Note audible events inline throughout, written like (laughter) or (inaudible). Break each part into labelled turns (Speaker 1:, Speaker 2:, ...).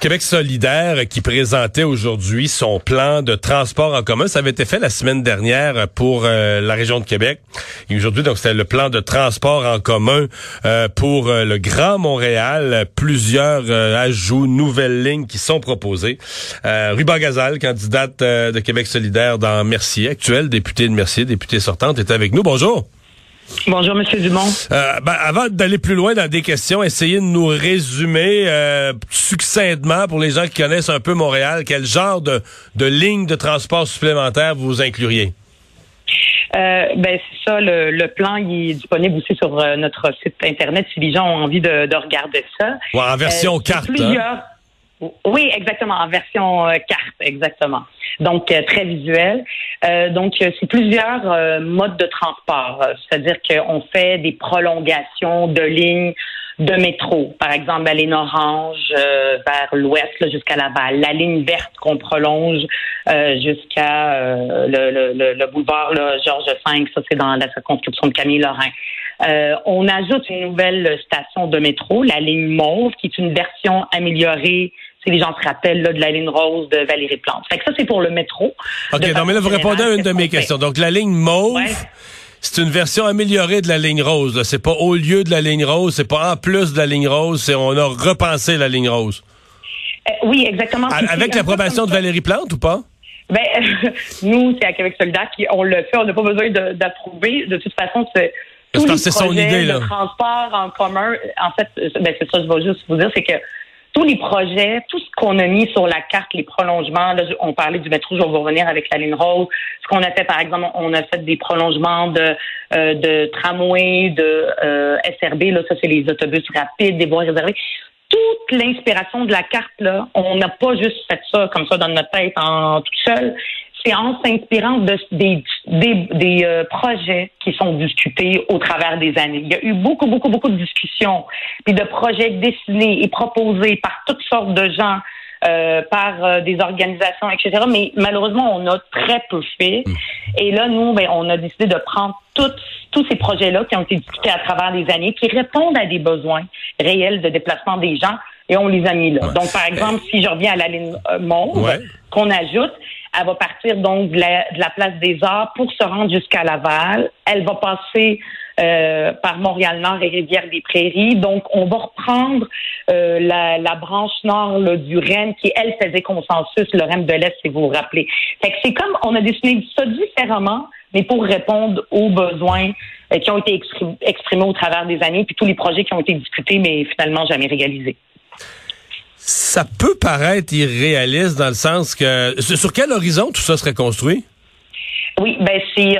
Speaker 1: Québec solidaire qui présentait aujourd'hui son plan de transport en commun. Ça avait été fait la semaine dernière pour euh, la région de Québec. Et aujourd'hui, donc, c'était le plan de transport en commun euh, pour euh, le Grand Montréal. Plusieurs ajouts, nouvelles lignes qui sont proposées. Ruba Gazal, candidate de Québec solidaire dans Mercier, actuelle députée de Mercier, députée sortante, est avec nous. Bonjour.
Speaker 2: Bonjour, Monsieur Dumont.
Speaker 1: Euh, ben, avant d'aller plus loin dans des questions, essayez de nous résumer euh, succinctement pour les gens qui connaissent un peu Montréal, quel genre de, de ligne de transport supplémentaire vous incluriez?
Speaker 2: Euh, ben c'est ça, le, plan il est disponible aussi sur notre site internet si les gens ont envie de, regarder ça.
Speaker 1: en version carte. Hein?
Speaker 2: Oui, exactement, en version carte, exactement. Donc euh, très visuel. Euh, donc, euh, c'est plusieurs modes de transport, c'est-à-dire qu'on fait des prolongations de lignes de métro, par exemple la ligne orange vers l'ouest jusqu'à Laval, la ligne verte qu'on prolonge jusqu'à le, le, le, boulevard Georges V, ça c'est dans la circonscription de Camille Lorrain. on ajoute une nouvelle station de métro, la ligne mauve, qui est une version améliorée si les gens se rappellent là, de la ligne rose de Valérie Plante. Fait que ça, c'est pour le métro.
Speaker 1: OK, non, mais là, vous répondez à une de mes questions. Donc, la ligne mauve, c'est une version améliorée de la ligne rose. C'est pas au lieu de la ligne rose, c'est pas en plus de la ligne rose, c'est on a repensé la ligne rose.
Speaker 2: Euh, oui, exactement.
Speaker 1: avec l'approbation de Valérie Plante ou pas?
Speaker 2: Ben, (laughs) nous, c'est à Québec Soldat qui on le fait, on n'a pas besoin d'approuver. De, toute façon, c'est tous les projets son idée, là. de transport en commun. En fait, ben, c'est ça, je vais juste vous dire, c'est que tous les projets, tout ce qu'on a mis sur la carte, les prolongements, là, on parlait du métro, je vais revenir avec la ligne rose. Ce qu'on a fait, par exemple, on a fait des prolongements de, euh, de tramway, de euh, SRB, là, ça c'est les autobus rapides, des voies réservées. Toute l'inspiration de la carte, là, on n'a pas juste fait ça comme ça dans notre tête en tout seul c'est en s'inspirant de, des, des, euh, projets qui sont discutés au travers des années. Il y a eu beaucoup, beaucoup, beaucoup de discussions, puis de projets dessinés et proposés par toutes sortes de gens, euh, par euh, des organisations, etc. Mais malheureusement, on a très peu fait. Mm. Et là, nous, ben, on a décidé de prendre tous ces projets-là qui ont été discutés à travers les années, qui répondent à des besoins réels de déplacement des gens, et on les a mis là. Donc, par exemple, si je reviens à la ligne monde qu'on ajoute, elle va partir donc de la, place des Arts pour se rendre jusqu'à Laval. Elle va passer euh, par Montréal-Nord et Rivière-des-Prairies. Donc, on va reprendre euh, la, branche nord du REM qui, elle, faisait consensus, le REM de l'Est, si vous vous rappelez. Fait que c'est comme, on a dessiné ça différemment, mais pour répondre aux besoins euh, qui ont été exprimés au travers des années, puis tous les projets qui ont été discutés, mais finalement jamais réalisés
Speaker 1: ça peut paraître irréaliste dans le sens que sur quel horizon tout ça serait construit?
Speaker 2: Oui, ben c'est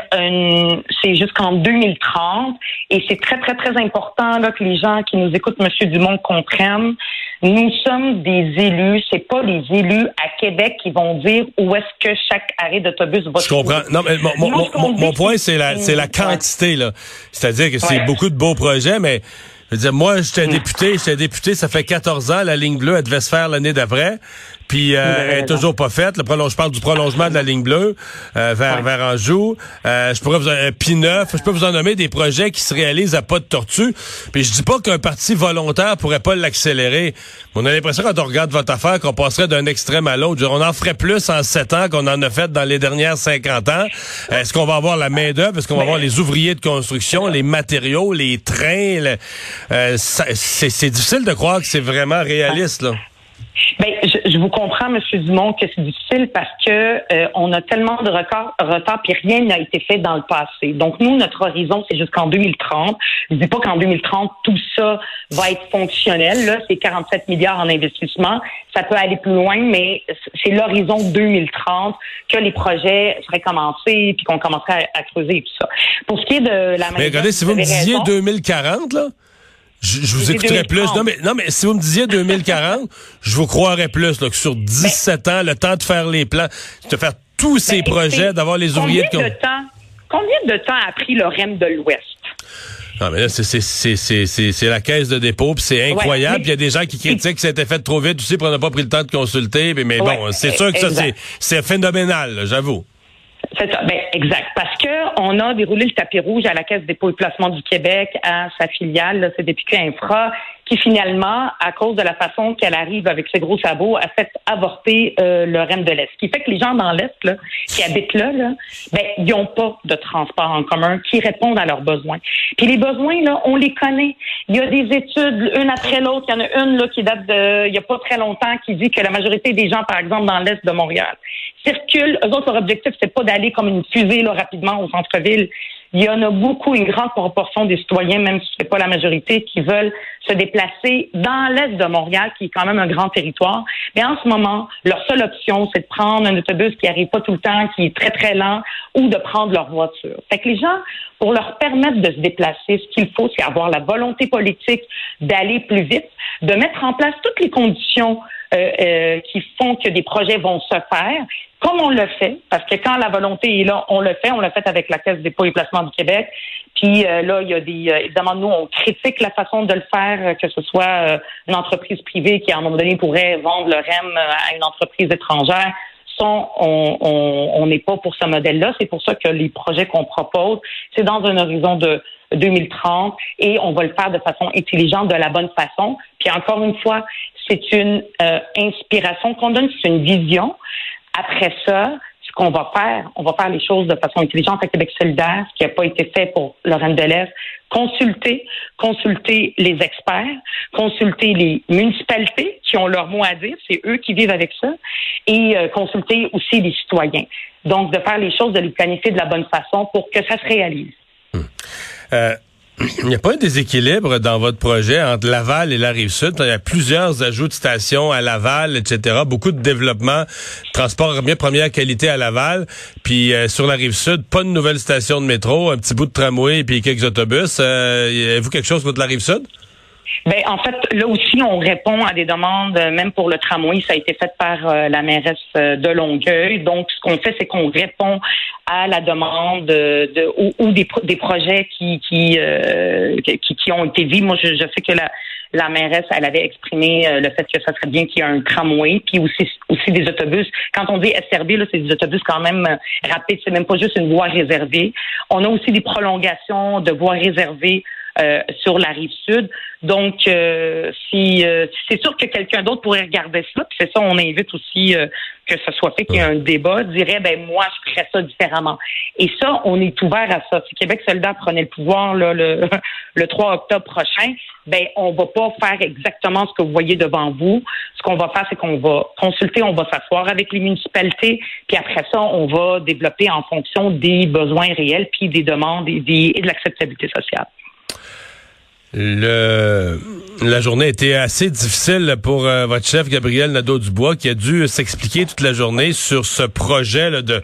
Speaker 2: c'est jusqu'en 2030 et c'est très très très important là, que les gens qui nous écoutent, Monsieur Dumont, comprennent. Nous sommes des élus, c'est pas les élus à Québec qui vont dire où est-ce que chaque arrêt d'autobus va.
Speaker 1: Je comprends. Non, mais mon, point c'est la c'est la quantité là, c'est-à-dire que c'est beaucoup de beaux projets, mais je veux dire, moi, j'étais député, j'étais député, ça fait 14 ans, la ligne bleue, elle devait se faire l'année d'après puis euh, elle est toujours pas faite. Le prolonge, je parle du prolongement de la ligne bleue euh, vers vers Anjou. Euh, je pourrais vous un P9, je peux vous en nommer des projets qui se réalisent à pas de tortue. Puis je dis pas qu'un parti volontaire pourrait pas l'accélérer. On a l'impression quand on regarde votre affaire qu'on passerait d'un extrême à l'autre. On en ferait plus en sept ans qu'on en a fait dans les dernières 50 ans. Est-ce qu'on va avoir la main d'œuvre Est-ce qu'on va avoir les ouvriers de construction, les matériaux, les trains euh, C'est difficile de croire que c'est vraiment réaliste là.
Speaker 2: Ben, je, je, vous comprends, M. Dumont, que c'est difficile parce que euh, on a tellement de retard, retard puis rien n'a été fait dans le passé. Donc, nous, notre horizon, c'est jusqu'en 2030. Je dis pas qu'en 2030, tout ça va être fonctionnel. Là, c'est 47 milliards en investissement. Ça peut aller plus loin, mais c'est l'horizon 2030 que les projets seraient commencés puis qu'on commencerait à, creuser et tout ça. Pour ce qui est de la
Speaker 1: Mais regardez, si vous me disiez 2040, là, je, vous écouterais plus. Non mais, non, mais si vous me disiez 2040, (laughs) je vous croirais plus là, que sur 17 ans, le temps de faire les plans, de faire tous ces ben, projets, d'avoir les ouvriers
Speaker 2: de... de temps, combien de temps a pris le REM de l'Ouest?
Speaker 1: Non, mais là, c'est la caisse de dépôt, puis c'est incroyable. Il y a des gens qui critiquent que c'était fait trop vite aussi, pour n'a pas pris le temps de consulter. Mais, bon, c'est sûr que ça, c'est phénoménal, j'avoue.
Speaker 2: Ben, exact. Parce que on a déroulé le tapis rouge à la Caisse des dépôts et placements du Québec, à sa filiale, c'est député Infra, qui finalement, à cause de la façon qu'elle arrive avec ses gros sabots, a fait avorter euh, le REM de l'Est. Ce qui fait que les gens dans l'Est, qui habitent là, là ben, ils n'ont pas de transport en commun qui répondent à leurs besoins. Puis les besoins, là, on les connaît. Il y a des études, une après l'autre. Il y en a une là, qui date de il n'y a pas très longtemps qui dit que la majorité des gens, par exemple, dans l'Est de Montréal, circulent. Eux autres, leur objectif, c'est pas d'aller comme une fusée là, rapidement au centre-ville. Il y en a beaucoup, une grande proportion des citoyens, même si ce n'est pas la majorité, qui veulent se déplacer dans l'est de Montréal, qui est quand même un grand territoire. Mais en ce moment, leur seule option, c'est de prendre un autobus qui arrive pas tout le temps, qui est très, très lent, ou de prendre leur voiture. Fait que les gens, pour leur permettre de se déplacer, ce qu'il faut, c'est avoir la volonté politique d'aller plus vite, de mettre en place toutes les conditions euh, euh, qui font que des projets vont se faire, comme on le fait, parce que quand la volonté est là, on le fait. On l'a fait avec la Caisse des dépôts et placements du Québec. Puis euh, là, il y a des évidemment nous on critique la façon de le faire, que ce soit une entreprise privée qui à un moment donné pourrait vendre le REM à une entreprise étrangère. on n'est pas pour ce modèle-là. C'est pour ça que les projets qu'on propose, c'est dans un horizon de 2030 et on va le faire de façon intelligente, de la bonne façon. Puis encore une fois, c'est une euh, inspiration qu'on donne, c'est une vision. Après ça, ce qu'on va faire, on va faire les choses de façon intelligente avec Québec solidaire, ce qui n'a pas été fait pour Lorraine de l'Est. Consulter, consulter les experts, consulter les municipalités qui ont leur mot à dire, c'est eux qui vivent avec ça, et euh, consulter aussi les citoyens. Donc, de faire les choses, de les planifier de la bonne façon pour que ça se réalise.
Speaker 1: Hum. Euh, (clears throat) il n'y a pas un déséquilibre dans votre projet entre Laval et la rive sud? Il y a plusieurs ajouts de stations à Laval, etc. Beaucoup de développement, transport bien première qualité à Laval. Puis euh, sur la rive sud, pas de nouvelle station de métro, un petit bout de tramway et puis quelques autobus. Euh, Avez-vous quelque chose contre la rive sud?
Speaker 2: Ben, en fait, là aussi, on répond à des demandes, même pour le tramway, ça a été fait par euh, la mairesse euh, de Longueuil. Donc, ce qu'on fait, c'est qu'on répond à la demande de, ou, des, des, projets qui qui, euh, qui, qui ont été vus. Moi, je, je sais que la, la mairesse, elle avait exprimé le fait que ça serait bien qu'il y ait un tramway, puis aussi aussi des autobus. Quand on dit SRB, là, c'est des autobus quand même rapides, c'est même pas juste une voie réservée. On a aussi des prolongations de voies réservées euh, sur la rive sud. Donc, euh, si euh, c'est sûr que quelqu'un d'autre pourrait regarder ça, puis c'est ça, on invite aussi que ce soit fait qu'il y ait un débat, dirait ben moi je ferais ça différemment. Et ça, on est ouvert à ça. Si Québec solidaire prenait le pouvoir là, le, (laughs) le 3 octobre prochain, ben on va pas faire exactement ce que vous voyez devant vous. Ce qu'on va faire, c'est qu'on va consulter, on va s'asseoir avec les municipalités, puis après ça, on va développer en fonction des besoins réels, puis des demandes et, des, et de l'acceptabilité sociale.
Speaker 1: Le, la journée a été assez difficile pour euh, votre chef Gabriel Nadeau-Dubois qui a dû s'expliquer toute la journée sur ce projet de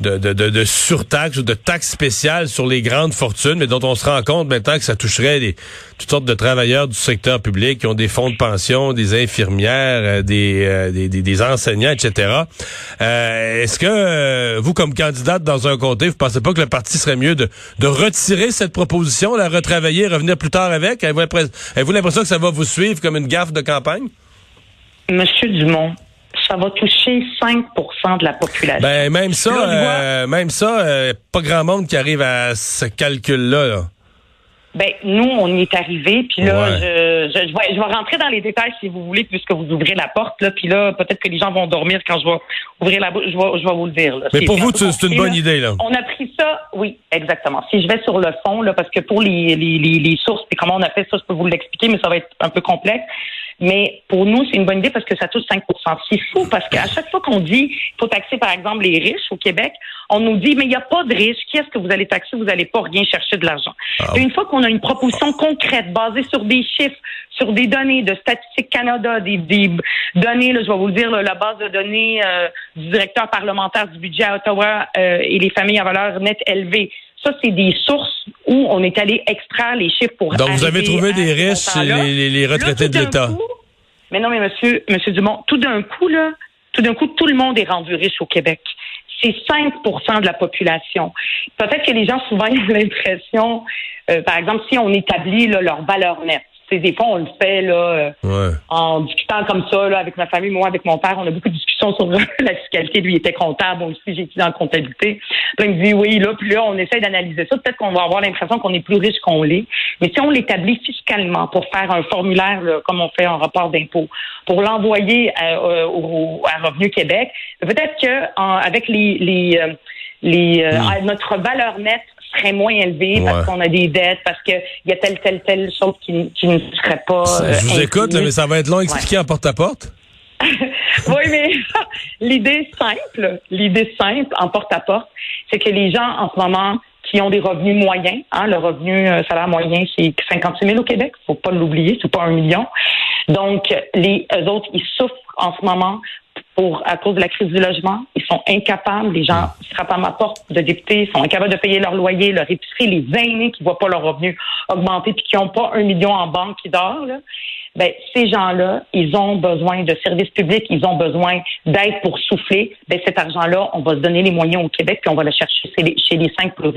Speaker 1: de, de, de, de surtaxe ou de taxe spéciale sur les grandes fortunes, mais dont on se rend compte maintenant que ça toucherait des, toutes sortes de travailleurs du secteur public qui ont des fonds de pension, des infirmières, euh, euh, des, des, des, enseignants, etc. Euh, Est-ce que vous, comme candidate dans un comté, vous pensez pas que le parti serait mieux de, de retirer cette proposition, la retravailler, revenir plus tard avec? Avez-vous l'impression que ça va vous suivre comme une gaffe de campagne?
Speaker 2: Monsieur Dumont, ça va toucher 5% de la population.
Speaker 1: Ben, même ça, euh, même ça, euh, pas grand monde qui arrive à ce calcul-là.
Speaker 2: Ben, nous, on y est arrivé, puis là, je, je, vais, je vais rentrer dans les détails si vous voulez, puisque vous ouvrez la porte, là, puis là, peut-être que les gens vont dormir quand je vais ouvrir la bouche, je vais, je vais vous le dire.
Speaker 1: Mais pour vous, c'est une bonne idée, là.
Speaker 2: On a pris ça, oui, exactement. Si je vais sur le fond, là, parce que pour les, les, les, les sources, et comment on a fait ça, je peux vous l'expliquer, mais ça va être un peu complexe. Mais pour nous, c'est une bonne idée parce que ça touche 5% C'est fou parce qu'à chaque fois qu'on dit qu'il faut taxer, par exemple, les riches au Québec, on nous dit, mais il n'y a pas de riches. Qui est-ce que vous allez taxer? Vous n'allez pas rien chercher de l'argent. Ah une fois qu'on a une proposition concrète basée sur des chiffres, sur des données de Statistique Canada, des, données, là, je vais vous le dire, la base de données euh, du directeur parlementaire du budget à Ottawa euh, et les familles à valeur nette élevée, ça, c'est des sources où on est allé extraire les chiffres pour.
Speaker 1: Donc, vous avez trouvé des riches, les, les, retraités de l'État?
Speaker 2: Mais non, mais monsieur, monsieur Dumont, tout d'un coup, là, tout d'un coup, tout le monde est rendu riche au Québec. C'est 5% de la population. Peut-être que les gens, souvent, (laughs) ils ont l'impression, euh, par exemple, si on établit leur valeur nette, des fois, on le fait là, euh, en discutant comme ça là, avec ma famille, moi, avec mon père. On a beaucoup de discussions sur (laughs) la fiscalité. Lui, il était comptable. Moi aussi, j'ai étudié en comptabilité. Puis, il me dit oui, là, puis là, on essaye d'analyser ça. Peut-être qu'on va avoir l'impression qu'on est plus riche qu'on l'est. Mais si on l'établit fiscalement pour faire un formulaire, comme on fait un rapport d'impôt, pour l'envoyer à, euh, au, à Revenu Québec, peut-être que avec les, les, euh, les hmm. notre valeur nette serait moins élevé parce qu'on a des dettes, parce qu'il y a telle, telle, telle chose qui, qui ne serait pas.
Speaker 1: je vous euh, écoute, mais ça va être long à expliquer en porte-à-porte. (laughs)
Speaker 2: oui, mais (laughs) l'idée simple, l'idée simple en porte-à-porte, c'est que les gens en ce moment qui ont des revenus moyens, hein, le revenu euh, salaire moyen, c'est 56 000 au Québec, faut pas l'oublier, c'est pas un million. Donc, les eux autres, ils souffrent en ce moment pour à cause de la crise du logement. Ils sont incapables, les gens frappent à ma porte de députés, sont incapables de payer leur loyer, leur épicerie, les aînés qui voient pas leur revenu augmenter puis qui n'ont pas un million en banque qui dort. Là ben, ces gens-là, ils ont besoin de services publics, ils ont besoin d'aide pour souffler. Ben, cet argent-là, on va se donner les moyens au Québec, puis on va le chercher chez les, chez les 5 plus,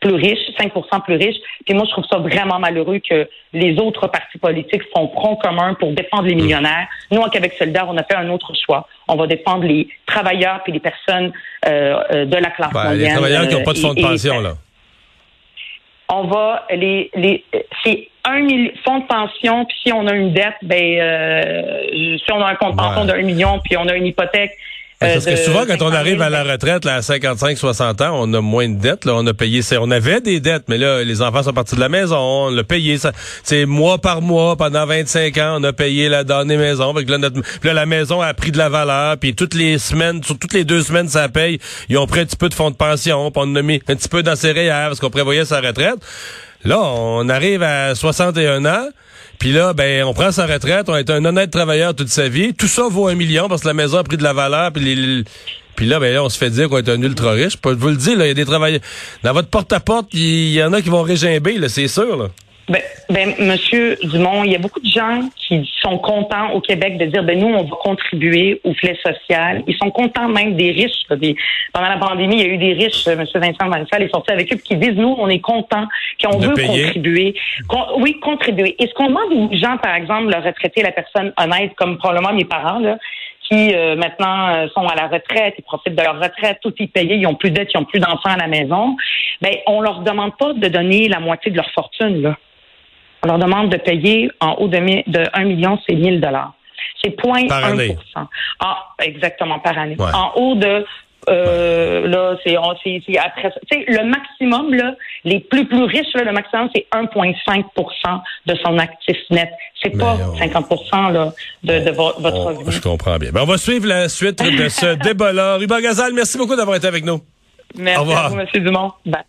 Speaker 2: plus, riches, 5% plus riches. Puis moi, je trouve ça vraiment malheureux que les autres partis politiques font front commun pour défendre les millionnaires. Nous, en Québec solidaire, on a fait un autre choix. On va défendre les travailleurs puis les personnes euh, euh de la classe ben,
Speaker 1: moyenne. Les travailleurs qui n'ont pas de fonds de pension, là
Speaker 2: on va les les c'est un million fonds de pension puis si on a une dette ben euh, si on a un compte pension d'un million puis on a une hypothèque
Speaker 1: euh, parce que souvent, quand on arrive à la retraite là, à 55-60 ans, on a moins de dettes. Là, on a payé, on avait des dettes, mais là, les enfants sont partis de la maison, on l'a payé. C'est mois par mois pendant 25 ans, on a payé la dernière maison. Fait là, notre, là, la maison a pris de la valeur, puis toutes les semaines, sur toutes les deux semaines, ça paye. Ils ont pris un petit peu de fonds de pension, puis on a mis un petit peu dans ses parce qu'on prévoyait sa retraite. Là, on arrive à 61 ans. Puis là, ben, on prend sa retraite, on est un honnête travailleur toute sa vie. Tout ça vaut un million parce que la maison a pris de la valeur. Puis, puis là, ben, on se fait dire qu'on est un ultra riche. Je vous le dire, il y a des travailleurs. Dans votre porte-à-porte, il y, en a qui vont régimber, là, c'est sûr. Là.
Speaker 2: Ben, ben, Monsieur Dumont, il y a beaucoup de gens qui sont contents au Québec de dire, ben nous, on va contribuer au filet social. Ils sont contents même des riches. Pendant la pandémie, il y a eu des riches, euh, Monsieur Vincent Marissal est sorti avec eux, qui disent, nous, on est contents, qu'on veut contribuer. oui, contribuer. Et ce qu'on demande aux gens, par exemple, le retraité, la personne honnête, comme probablement mes parents, là, qui euh, maintenant euh, sont à la retraite, ils profitent de leur retraite, tout est payé, ils ont plus d'aide, ils ont plus d'enfants à la maison, ben on leur demande pas de donner la moitié de leur fortune là. On leur demande de payer en haut de, de 1 million, c'est 1000 dollars. C'est 0.1 Ah, exactement, par année. En haut de euh, là, c'est après tu sais, le maximum, là, les plus plus riches, là, le maximum, c'est 1,5% de son actif net. C'est pas 50% là, de, de votre revenu.
Speaker 1: Je comprends bien. Ben, on va suivre la suite de ce (laughs) débat-là. Ruba Gazal, merci beaucoup d'avoir été avec nous.
Speaker 2: Merci Au revoir. à vous, M. Dumont. Bye.